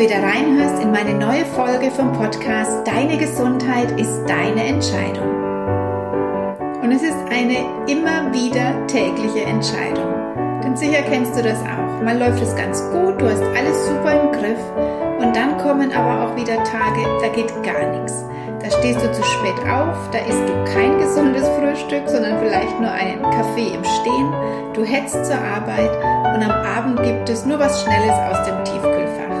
wieder reinhörst in meine neue Folge vom Podcast Deine Gesundheit ist deine Entscheidung. Und es ist eine immer wieder tägliche Entscheidung. Denn sicher kennst du das auch. Mal läuft es ganz gut, du hast alles super im Griff und dann kommen aber auch wieder Tage, da geht gar nichts. Da stehst du zu spät auf, da isst du kein gesundes Frühstück, sondern vielleicht nur einen Kaffee im Stehen. Du hetzt zur Arbeit und am Abend gibt es nur was Schnelles aus dem Tiefkühlfach.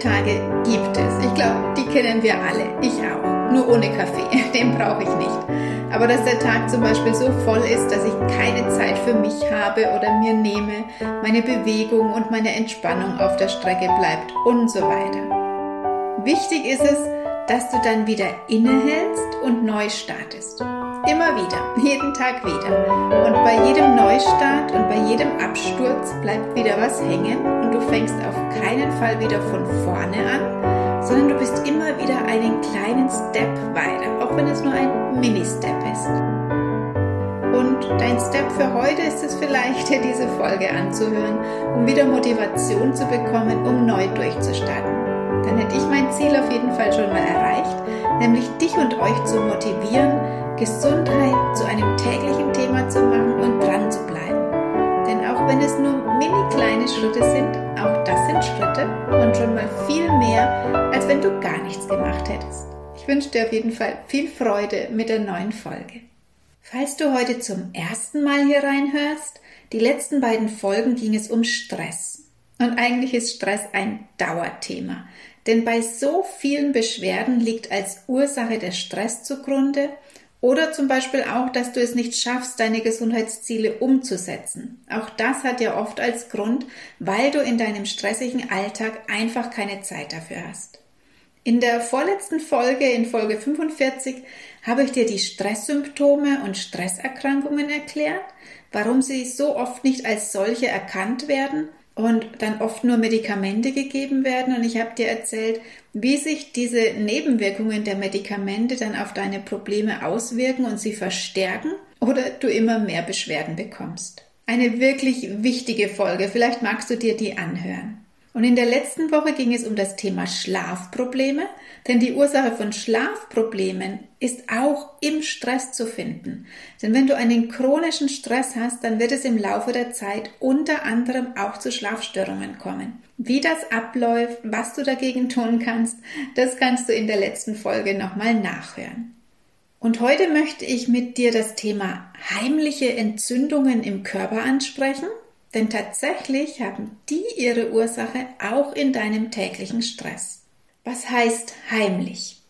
Tage gibt es. Ich glaube, die kennen wir alle. Ich auch. Nur ohne Kaffee. Den brauche ich nicht. Aber dass der Tag zum Beispiel so voll ist, dass ich keine Zeit für mich habe oder mir nehme, meine Bewegung und meine Entspannung auf der Strecke bleibt und so weiter. Wichtig ist es, dass du dann wieder innehältst und neu startest. Immer wieder, jeden Tag wieder. Und bei jedem Neustart und bei jedem Absturz bleibt wieder was hängen du fängst auf keinen Fall wieder von vorne an, sondern du bist immer wieder einen kleinen Step weiter, auch wenn es nur ein Mini-Step ist. Und dein Step für heute ist es vielleicht, dir diese Folge anzuhören, um wieder Motivation zu bekommen, um neu durchzustarten. Dann hätte ich mein Ziel auf jeden Fall schon mal erreicht, nämlich dich und euch zu motivieren, Gesundheit zu einem täglichen Thema zu machen und dran zu bleiben. Denn auch wenn es nur mini kleine Schritte sind, auch das sind Schritte und schon mal viel mehr, als wenn du gar nichts gemacht hättest. Ich wünsche dir auf jeden Fall viel Freude mit der neuen Folge. Falls du heute zum ersten Mal hier reinhörst, die letzten beiden Folgen ging es um Stress. Und eigentlich ist Stress ein Dauerthema. Denn bei so vielen Beschwerden liegt als Ursache der Stress zugrunde oder zum Beispiel auch, dass du es nicht schaffst, deine Gesundheitsziele umzusetzen. Auch das hat ja oft als Grund, weil du in deinem stressigen Alltag einfach keine Zeit dafür hast. In der vorletzten Folge, in Folge 45, habe ich dir die Stresssymptome und Stresserkrankungen erklärt, warum sie so oft nicht als solche erkannt werden und dann oft nur Medikamente gegeben werden. Und ich habe dir erzählt, wie sich diese Nebenwirkungen der Medikamente dann auf deine Probleme auswirken und sie verstärken oder du immer mehr Beschwerden bekommst. Eine wirklich wichtige Folge. Vielleicht magst du dir die anhören. Und in der letzten Woche ging es um das Thema Schlafprobleme, denn die Ursache von Schlafproblemen ist auch im Stress zu finden. Denn wenn du einen chronischen Stress hast, dann wird es im Laufe der Zeit unter anderem auch zu Schlafstörungen kommen. Wie das abläuft, was du dagegen tun kannst, das kannst du in der letzten Folge nochmal nachhören. Und heute möchte ich mit dir das Thema heimliche Entzündungen im Körper ansprechen denn tatsächlich haben die ihre Ursache auch in deinem täglichen Stress. Was heißt heimlich?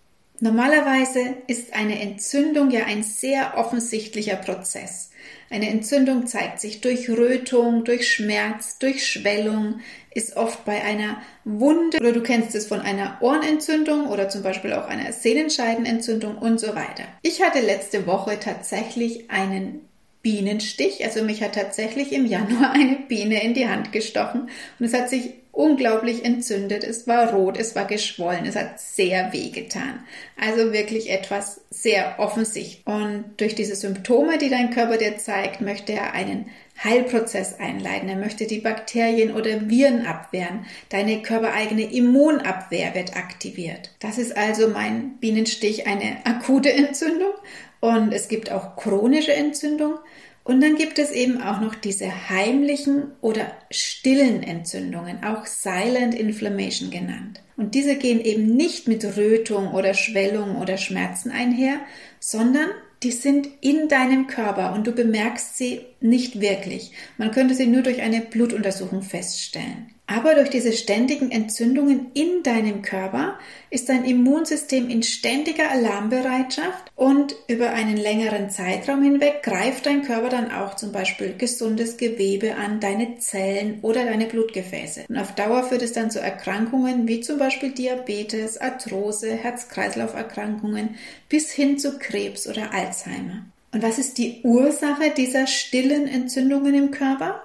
Normalerweise ist eine Entzündung ja ein sehr offensichtlicher Prozess. Eine Entzündung zeigt sich durch Rötung, durch Schmerz, durch Schwellung, ist oft bei einer Wunde oder du kennst es von einer Ohrenentzündung oder zum Beispiel auch einer Sehnenscheidenentzündung und so weiter. Ich hatte letzte Woche tatsächlich einen Bienenstich. Also mich hat tatsächlich im Januar eine Biene in die Hand gestochen und es hat sich unglaublich entzündet. Es war rot, es war geschwollen, es hat sehr weh getan. Also wirklich etwas sehr offensichtlich. Und durch diese Symptome, die dein Körper dir zeigt, möchte er einen Heilprozess einleiten. Er möchte die Bakterien oder Viren abwehren. Deine körpereigene Immunabwehr wird aktiviert. Das ist also mein Bienenstich eine akute Entzündung und es gibt auch chronische Entzündung. Und dann gibt es eben auch noch diese heimlichen oder stillen Entzündungen, auch Silent Inflammation genannt. Und diese gehen eben nicht mit Rötung oder Schwellung oder Schmerzen einher, sondern die sind in deinem Körper und du bemerkst sie nicht wirklich. Man könnte sie nur durch eine Blutuntersuchung feststellen. Aber durch diese ständigen Entzündungen in deinem Körper ist dein Immunsystem in ständiger Alarmbereitschaft und über einen längeren Zeitraum hinweg greift dein Körper dann auch zum Beispiel gesundes Gewebe an, deine Zellen oder deine Blutgefäße. Und auf Dauer führt es dann zu Erkrankungen wie zum Beispiel Diabetes, Arthrose, Herz-Kreislauf-Erkrankungen bis hin zu Krebs oder Alzheimer. Und was ist die Ursache dieser stillen Entzündungen im Körper?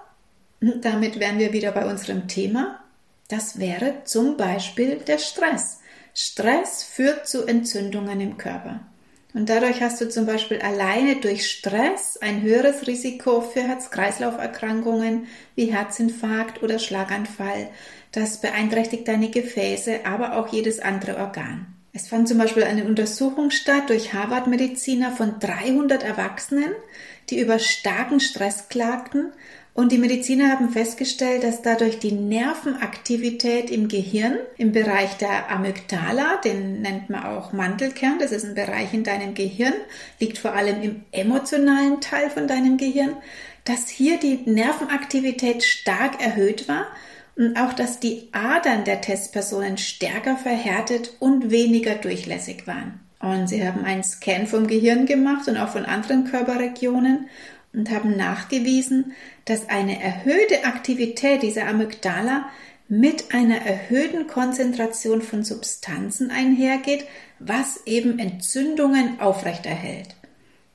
Damit wären wir wieder bei unserem Thema. Das wäre zum Beispiel der Stress. Stress führt zu Entzündungen im Körper. Und dadurch hast du zum Beispiel alleine durch Stress ein höheres Risiko für Herz-Kreislauf-Erkrankungen wie Herzinfarkt oder Schlaganfall. Das beeinträchtigt deine Gefäße, aber auch jedes andere Organ. Es fand zum Beispiel eine Untersuchung statt durch Harvard-Mediziner von 300 Erwachsenen, die über starken Stress klagten und die Mediziner haben festgestellt, dass dadurch die Nervenaktivität im Gehirn, im Bereich der Amygdala, den nennt man auch Mantelkern, das ist ein Bereich in deinem Gehirn, liegt vor allem im emotionalen Teil von deinem Gehirn, dass hier die Nervenaktivität stark erhöht war und auch, dass die Adern der Testpersonen stärker verhärtet und weniger durchlässig waren. Und sie haben einen Scan vom Gehirn gemacht und auch von anderen Körperregionen und haben nachgewiesen, dass eine erhöhte Aktivität dieser Amygdala mit einer erhöhten Konzentration von Substanzen einhergeht, was eben Entzündungen aufrechterhält.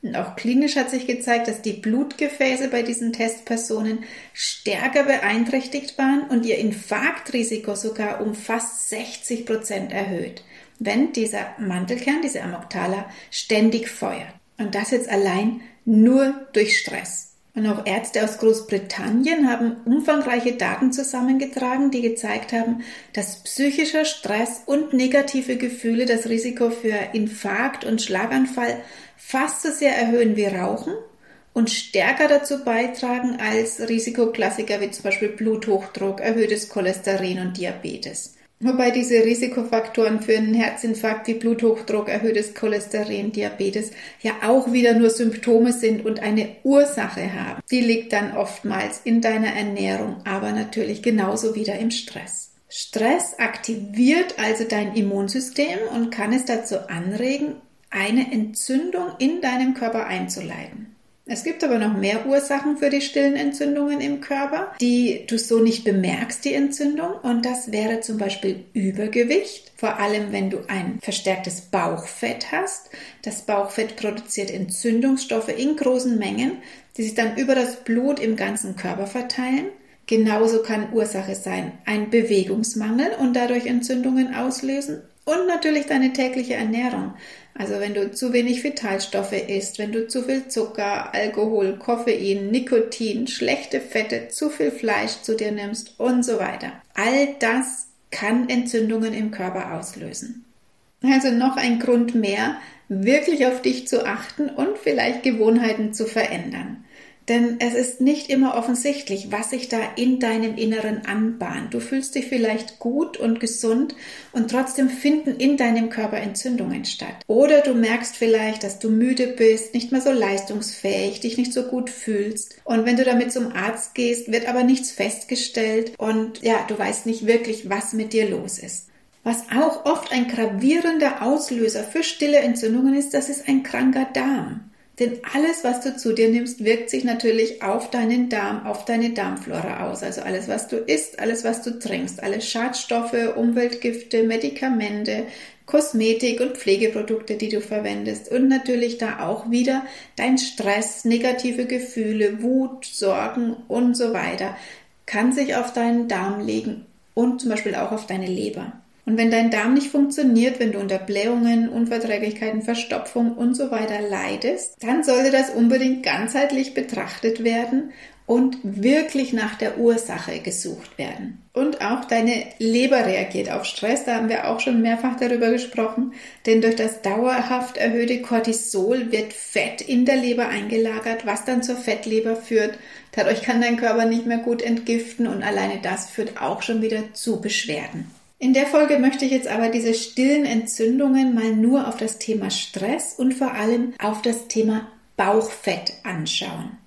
Und auch klinisch hat sich gezeigt, dass die Blutgefäße bei diesen Testpersonen stärker beeinträchtigt waren und ihr Infarktrisiko sogar um fast 60 Prozent erhöht, wenn dieser Mantelkern, diese Amygdala, ständig feuert. Und das jetzt allein nur durch Stress. Und auch Ärzte aus Großbritannien haben umfangreiche Daten zusammengetragen, die gezeigt haben, dass psychischer Stress und negative Gefühle das Risiko für Infarkt und Schlaganfall fast so sehr erhöhen wie Rauchen und stärker dazu beitragen als Risikoklassiker wie zum Beispiel Bluthochdruck, erhöhtes Cholesterin und Diabetes. Wobei diese Risikofaktoren für einen Herzinfarkt wie Bluthochdruck, erhöhtes Cholesterin, Diabetes ja auch wieder nur Symptome sind und eine Ursache haben. Die liegt dann oftmals in deiner Ernährung, aber natürlich genauso wieder im Stress. Stress aktiviert also dein Immunsystem und kann es dazu anregen, eine Entzündung in deinem Körper einzuleiten. Es gibt aber noch mehr Ursachen für die stillen Entzündungen im Körper, die du so nicht bemerkst, die Entzündung. Und das wäre zum Beispiel Übergewicht, vor allem wenn du ein verstärktes Bauchfett hast. Das Bauchfett produziert Entzündungsstoffe in großen Mengen, die sich dann über das Blut im ganzen Körper verteilen. Genauso kann Ursache sein ein Bewegungsmangel und dadurch Entzündungen auslösen und natürlich deine tägliche Ernährung. Also wenn du zu wenig Vitalstoffe isst, wenn du zu viel Zucker, Alkohol, Koffein, Nikotin, schlechte Fette, zu viel Fleisch zu dir nimmst und so weiter. All das kann Entzündungen im Körper auslösen. Also noch ein Grund mehr, wirklich auf dich zu achten und vielleicht Gewohnheiten zu verändern. Denn es ist nicht immer offensichtlich, was sich da in deinem Inneren anbahnt. Du fühlst dich vielleicht gut und gesund und trotzdem finden in deinem Körper Entzündungen statt. Oder du merkst vielleicht, dass du müde bist, nicht mehr so leistungsfähig, dich nicht so gut fühlst. Und wenn du damit zum Arzt gehst, wird aber nichts festgestellt und ja, du weißt nicht wirklich, was mit dir los ist. Was auch oft ein gravierender Auslöser für stille Entzündungen ist, das ist ein kranker Darm. Denn alles, was du zu dir nimmst, wirkt sich natürlich auf deinen Darm, auf deine Darmflora aus. Also alles, was du isst, alles, was du trinkst, alle Schadstoffe, Umweltgifte, Medikamente, Kosmetik und Pflegeprodukte, die du verwendest. Und natürlich da auch wieder dein Stress, negative Gefühle, Wut, Sorgen und so weiter kann sich auf deinen Darm legen und zum Beispiel auch auf deine Leber. Und wenn dein Darm nicht funktioniert, wenn du unter Blähungen, Unverträglichkeiten, Verstopfung und so weiter leidest, dann sollte das unbedingt ganzheitlich betrachtet werden und wirklich nach der Ursache gesucht werden. Und auch deine Leber reagiert auf Stress, da haben wir auch schon mehrfach darüber gesprochen, denn durch das dauerhaft erhöhte Cortisol wird Fett in der Leber eingelagert, was dann zur Fettleber führt. Dadurch kann dein Körper nicht mehr gut entgiften und alleine das führt auch schon wieder zu Beschwerden. In der Folge möchte ich jetzt aber diese stillen Entzündungen mal nur auf das Thema Stress und vor allem auf das Thema Bauchfett anschauen.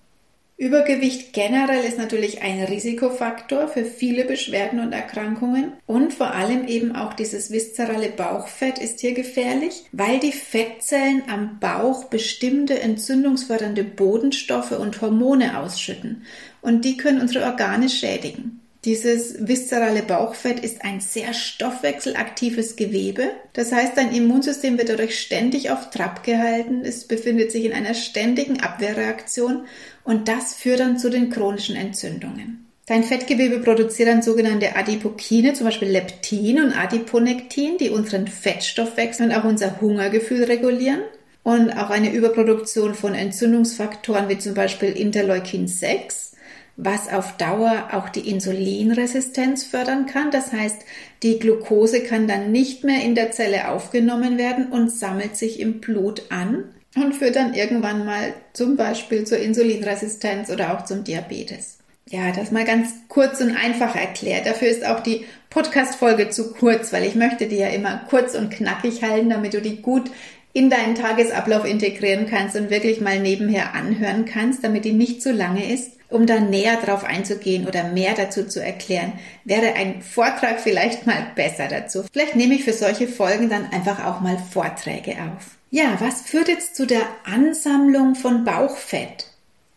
Übergewicht generell ist natürlich ein Risikofaktor für viele Beschwerden und Erkrankungen und vor allem eben auch dieses viszerale Bauchfett ist hier gefährlich, weil die Fettzellen am Bauch bestimmte entzündungsfördernde Bodenstoffe und Hormone ausschütten und die können unsere Organe schädigen. Dieses viszerale Bauchfett ist ein sehr stoffwechselaktives Gewebe. Das heißt, dein Immunsystem wird dadurch ständig auf Trab gehalten. Es befindet sich in einer ständigen Abwehrreaktion und das führt dann zu den chronischen Entzündungen. Dein Fettgewebe produziert dann sogenannte Adipokine, zum Beispiel Leptin und Adiponektin, die unseren Fettstoffwechsel und auch unser Hungergefühl regulieren. und auch eine Überproduktion von Entzündungsfaktoren wie zum Beispiel Interleukin 6 was auf Dauer auch die Insulinresistenz fördern kann. Das heißt, die Glucose kann dann nicht mehr in der Zelle aufgenommen werden und sammelt sich im Blut an und führt dann irgendwann mal zum Beispiel zur Insulinresistenz oder auch zum Diabetes. Ja, das mal ganz kurz und einfach erklärt. Dafür ist auch die Podcast-Folge zu kurz, weil ich möchte die ja immer kurz und knackig halten, damit du die gut in deinen Tagesablauf integrieren kannst und wirklich mal nebenher anhören kannst, damit die nicht zu lange ist. Um da näher drauf einzugehen oder mehr dazu zu erklären, wäre ein Vortrag vielleicht mal besser dazu. Vielleicht nehme ich für solche Folgen dann einfach auch mal Vorträge auf. Ja, was führt jetzt zu der Ansammlung von Bauchfett?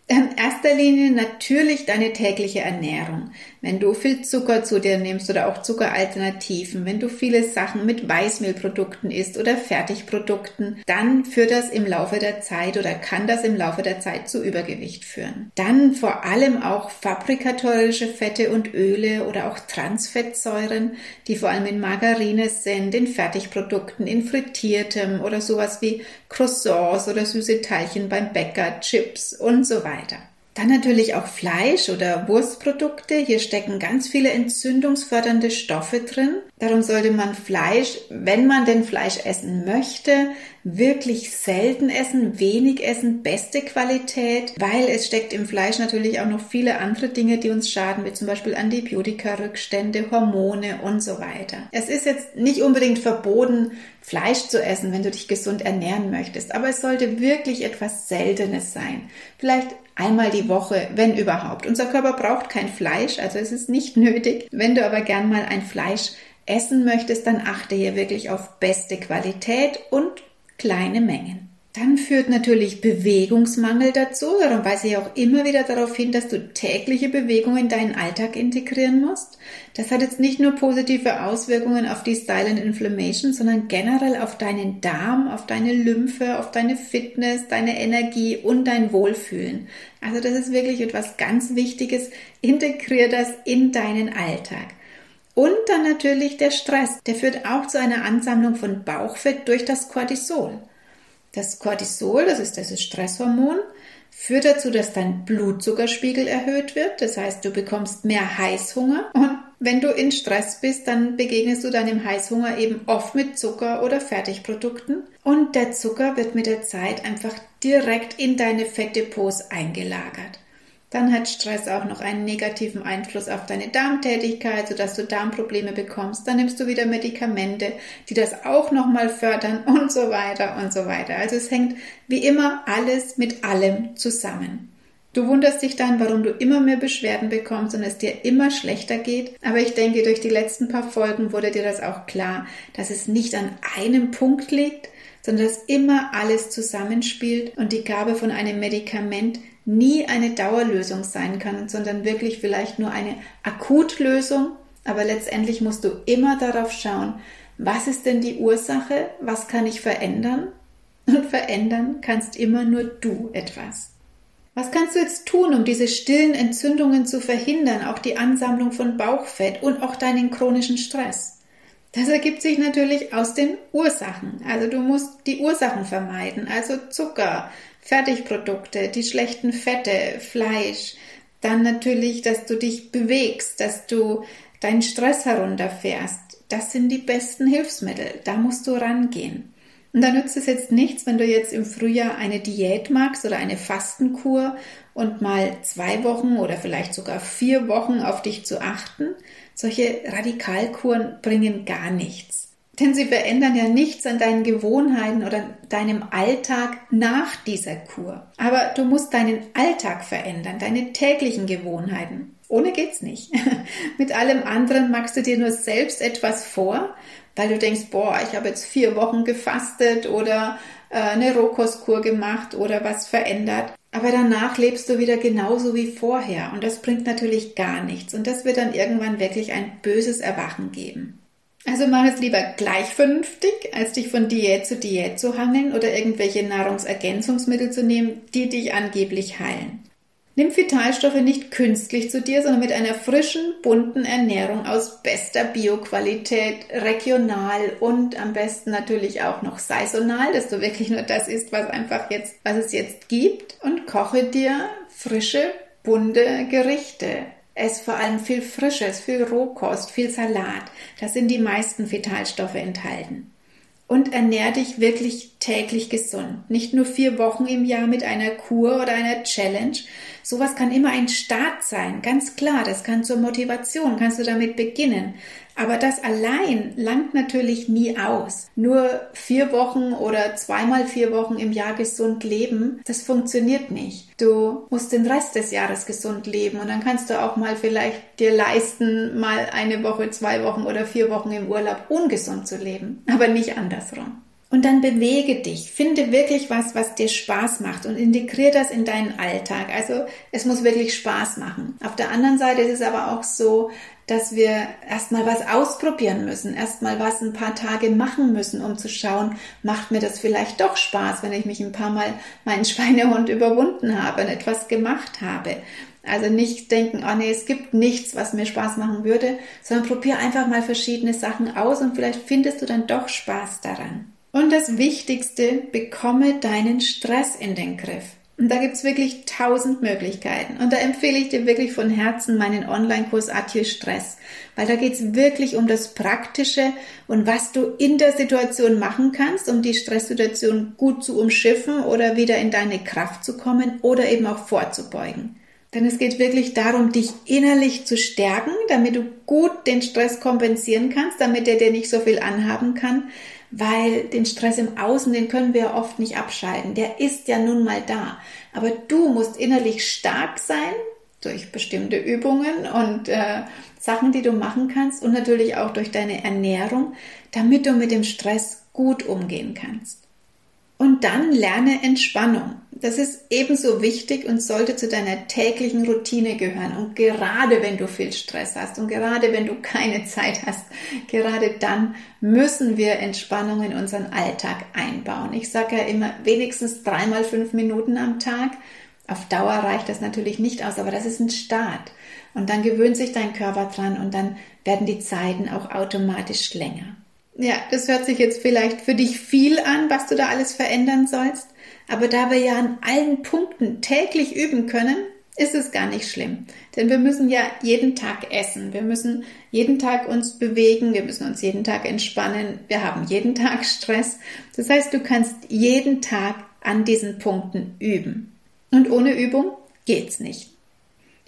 In erster Linie natürlich deine tägliche Ernährung. Wenn du viel Zucker zu dir nimmst oder auch Zuckeralternativen, wenn du viele Sachen mit Weißmehlprodukten isst oder Fertigprodukten, dann führt das im Laufe der Zeit oder kann das im Laufe der Zeit zu Übergewicht führen. Dann vor allem auch fabrikatorische Fette und Öle oder auch Transfettsäuren, die vor allem in Margarine sind, in Fertigprodukten, in frittiertem oder sowas wie Croissants oder süße Teilchen beim Bäcker, Chips und so weiter. Dann natürlich auch Fleisch oder Wurstprodukte. Hier stecken ganz viele entzündungsfördernde Stoffe drin. Darum sollte man Fleisch, wenn man denn Fleisch essen möchte, wirklich selten essen, wenig essen, beste Qualität, weil es steckt im Fleisch natürlich auch noch viele andere Dinge, die uns schaden, wie zum Beispiel Antibiotika-Rückstände, Hormone und so weiter. Es ist jetzt nicht unbedingt verboten, Fleisch zu essen, wenn du dich gesund ernähren möchtest, aber es sollte wirklich etwas Seltenes sein. Vielleicht einmal die Woche, wenn überhaupt. Unser Körper braucht kein Fleisch, also es ist nicht nötig. Wenn du aber gern mal ein Fleisch essen möchtest, dann achte hier wirklich auf beste Qualität und kleine Mengen. Dann führt natürlich Bewegungsmangel dazu. Darum weise ich auch immer wieder darauf hin, dass du tägliche Bewegung in deinen Alltag integrieren musst. Das hat jetzt nicht nur positive Auswirkungen auf die Silent Inflammation, sondern generell auf deinen Darm, auf deine Lymphe, auf deine Fitness, deine Energie und dein Wohlfühlen. Also das ist wirklich etwas ganz Wichtiges. Integrier das in deinen Alltag. Und dann natürlich der Stress. Der führt auch zu einer Ansammlung von Bauchfett durch das Cortisol. Das Cortisol, das ist das Stresshormon, führt dazu, dass dein Blutzuckerspiegel erhöht wird. Das heißt, du bekommst mehr Heißhunger. Und wenn du in Stress bist, dann begegnest du deinem Heißhunger eben oft mit Zucker oder Fertigprodukten. Und der Zucker wird mit der Zeit einfach direkt in deine Fettdepots eingelagert. Dann hat Stress auch noch einen negativen Einfluss auf deine Darmtätigkeit, sodass du Darmprobleme bekommst. Dann nimmst du wieder Medikamente, die das auch nochmal fördern und so weiter und so weiter. Also es hängt wie immer alles mit allem zusammen. Du wunderst dich dann, warum du immer mehr Beschwerden bekommst und es dir immer schlechter geht. Aber ich denke, durch die letzten paar Folgen wurde dir das auch klar, dass es nicht an einem Punkt liegt, sondern dass immer alles zusammenspielt und die Gabe von einem Medikament nie eine Dauerlösung sein kann, sondern wirklich vielleicht nur eine Akutlösung. Aber letztendlich musst du immer darauf schauen, was ist denn die Ursache, was kann ich verändern? Und verändern kannst immer nur du etwas. Was kannst du jetzt tun, um diese stillen Entzündungen zu verhindern, auch die Ansammlung von Bauchfett und auch deinen chronischen Stress? Das ergibt sich natürlich aus den Ursachen. Also du musst die Ursachen vermeiden, also Zucker, Fertigprodukte, die schlechten Fette, Fleisch, dann natürlich, dass du dich bewegst, dass du deinen Stress herunterfährst. Das sind die besten Hilfsmittel. Da musst du rangehen. Und da nützt es jetzt nichts, wenn du jetzt im Frühjahr eine Diät magst oder eine Fastenkur und mal zwei Wochen oder vielleicht sogar vier Wochen auf dich zu achten. Solche Radikalkuren bringen gar nichts. Denn sie verändern ja nichts an deinen Gewohnheiten oder deinem Alltag nach dieser Kur. Aber du musst deinen Alltag verändern, deine täglichen Gewohnheiten. Ohne geht's nicht. Mit allem anderen machst du dir nur selbst etwas vor, weil du denkst, boah, ich habe jetzt vier Wochen gefastet oder äh, eine Rohkostkur gemacht oder was verändert. Aber danach lebst du wieder genauso wie vorher und das bringt natürlich gar nichts und das wird dann irgendwann wirklich ein böses Erwachen geben. Also mach es lieber gleich vernünftig, als dich von Diät zu Diät zu hangeln oder irgendwelche Nahrungsergänzungsmittel zu nehmen, die dich angeblich heilen. Nimm Vitalstoffe nicht künstlich zu dir, sondern mit einer frischen, bunten Ernährung aus bester Bioqualität, regional und am besten natürlich auch noch saisonal, dass du wirklich nur das isst, was einfach jetzt, was es jetzt gibt und koche dir frische, bunte Gerichte. Es vor allem viel Frisches, viel Rohkost, viel Salat. Da sind die meisten Vitalstoffe enthalten und ernähr dich wirklich täglich gesund. Nicht nur vier Wochen im Jahr mit einer Kur oder einer Challenge. Sowas kann immer ein Start sein, ganz klar. Das kann zur Motivation, kannst du damit beginnen. Aber das allein langt natürlich nie aus. Nur vier Wochen oder zweimal vier Wochen im Jahr gesund leben, das funktioniert nicht. Du musst den Rest des Jahres gesund leben und dann kannst du auch mal vielleicht dir leisten, mal eine Woche, zwei Wochen oder vier Wochen im Urlaub ungesund zu leben. Aber nicht andersrum. Und dann bewege dich, finde wirklich was, was dir Spaß macht und integriere das in deinen Alltag. Also es muss wirklich Spaß machen. Auf der anderen Seite ist es aber auch so, dass wir erstmal was ausprobieren müssen, erstmal was ein paar Tage machen müssen, um zu schauen, macht mir das vielleicht doch Spaß, wenn ich mich ein paar Mal meinen Schweinehund überwunden habe und etwas gemacht habe. Also nicht denken, oh nee, es gibt nichts, was mir Spaß machen würde, sondern probier einfach mal verschiedene Sachen aus und vielleicht findest du dann doch Spaß daran. Und das Wichtigste, bekomme deinen Stress in den Griff. Und da gibt's wirklich tausend Möglichkeiten. Und da empfehle ich dir wirklich von Herzen meinen Online-Kurs Atje Stress, weil da geht's wirklich um das Praktische und was du in der Situation machen kannst, um die Stresssituation gut zu umschiffen oder wieder in deine Kraft zu kommen oder eben auch vorzubeugen. Denn es geht wirklich darum, dich innerlich zu stärken, damit du gut den Stress kompensieren kannst, damit er dir nicht so viel anhaben kann, weil den Stress im Außen, den können wir oft nicht abschalten. Der ist ja nun mal da. Aber du musst innerlich stark sein durch bestimmte Übungen und äh, Sachen, die du machen kannst und natürlich auch durch deine Ernährung, damit du mit dem Stress gut umgehen kannst. Und dann lerne Entspannung. Das ist ebenso wichtig und sollte zu deiner täglichen Routine gehören. Und gerade wenn du viel Stress hast und gerade wenn du keine Zeit hast, gerade dann müssen wir Entspannung in unseren Alltag einbauen. Ich sage ja immer wenigstens dreimal fünf Minuten am Tag. Auf Dauer reicht das natürlich nicht aus, aber das ist ein Start. Und dann gewöhnt sich dein Körper dran und dann werden die Zeiten auch automatisch länger. Ja, das hört sich jetzt vielleicht für dich viel an, was du da alles verändern sollst. Aber da wir ja an allen Punkten täglich üben können, ist es gar nicht schlimm. Denn wir müssen ja jeden Tag essen. Wir müssen jeden Tag uns bewegen. Wir müssen uns jeden Tag entspannen. Wir haben jeden Tag Stress. Das heißt, du kannst jeden Tag an diesen Punkten üben. Und ohne Übung geht's nicht.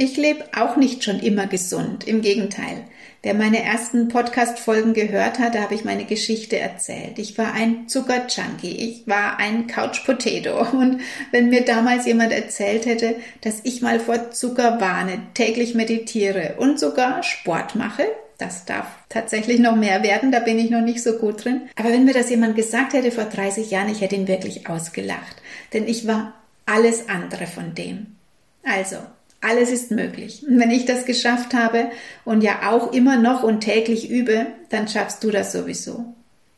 Ich lebe auch nicht schon immer gesund, im Gegenteil. Wer meine ersten Podcast-Folgen gehört hat, da habe ich meine Geschichte erzählt. Ich war ein Zucker-Junkie, ich war ein Couch-Potato. Und wenn mir damals jemand erzählt hätte, dass ich mal vor Zucker warne, täglich meditiere und sogar Sport mache, das darf tatsächlich noch mehr werden, da bin ich noch nicht so gut drin. Aber wenn mir das jemand gesagt hätte vor 30 Jahren, ich hätte ihn wirklich ausgelacht. Denn ich war alles andere von dem. Also, alles ist möglich. Und wenn ich das geschafft habe und ja auch immer noch und täglich übe, dann schaffst du das sowieso.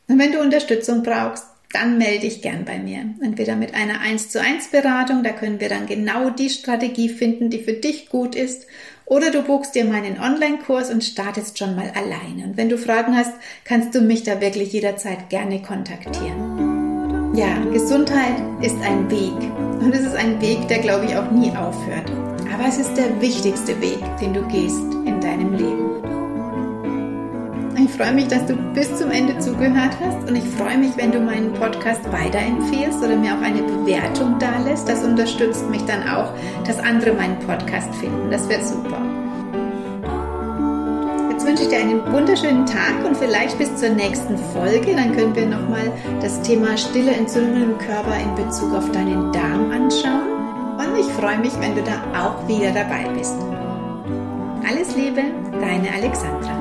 Und wenn du Unterstützung brauchst, dann melde dich gern bei mir. Entweder mit einer 1 zu 1 Beratung, da können wir dann genau die Strategie finden, die für dich gut ist. Oder du buchst dir meinen Online-Kurs und startest schon mal alleine. Und wenn du Fragen hast, kannst du mich da wirklich jederzeit gerne kontaktieren. Ja, Gesundheit ist ein Weg. Und es ist ein Weg, der, glaube ich, auch nie aufhört. Aber es ist der wichtigste Weg, den du gehst in deinem Leben. Ich freue mich, dass du bis zum Ende zugehört hast und ich freue mich, wenn du meinen Podcast weiterempfehlst oder mir auch eine Bewertung da lässt. Das unterstützt mich dann auch, dass andere meinen Podcast finden. Das wird super. Jetzt wünsche ich dir einen wunderschönen Tag und vielleicht bis zur nächsten Folge. Dann können wir nochmal das Thema stille Entzündungen im Körper in Bezug auf deinen Darm anschauen und ich freue mich, wenn du da auch wieder dabei bist. Alles Liebe, deine Alexandra.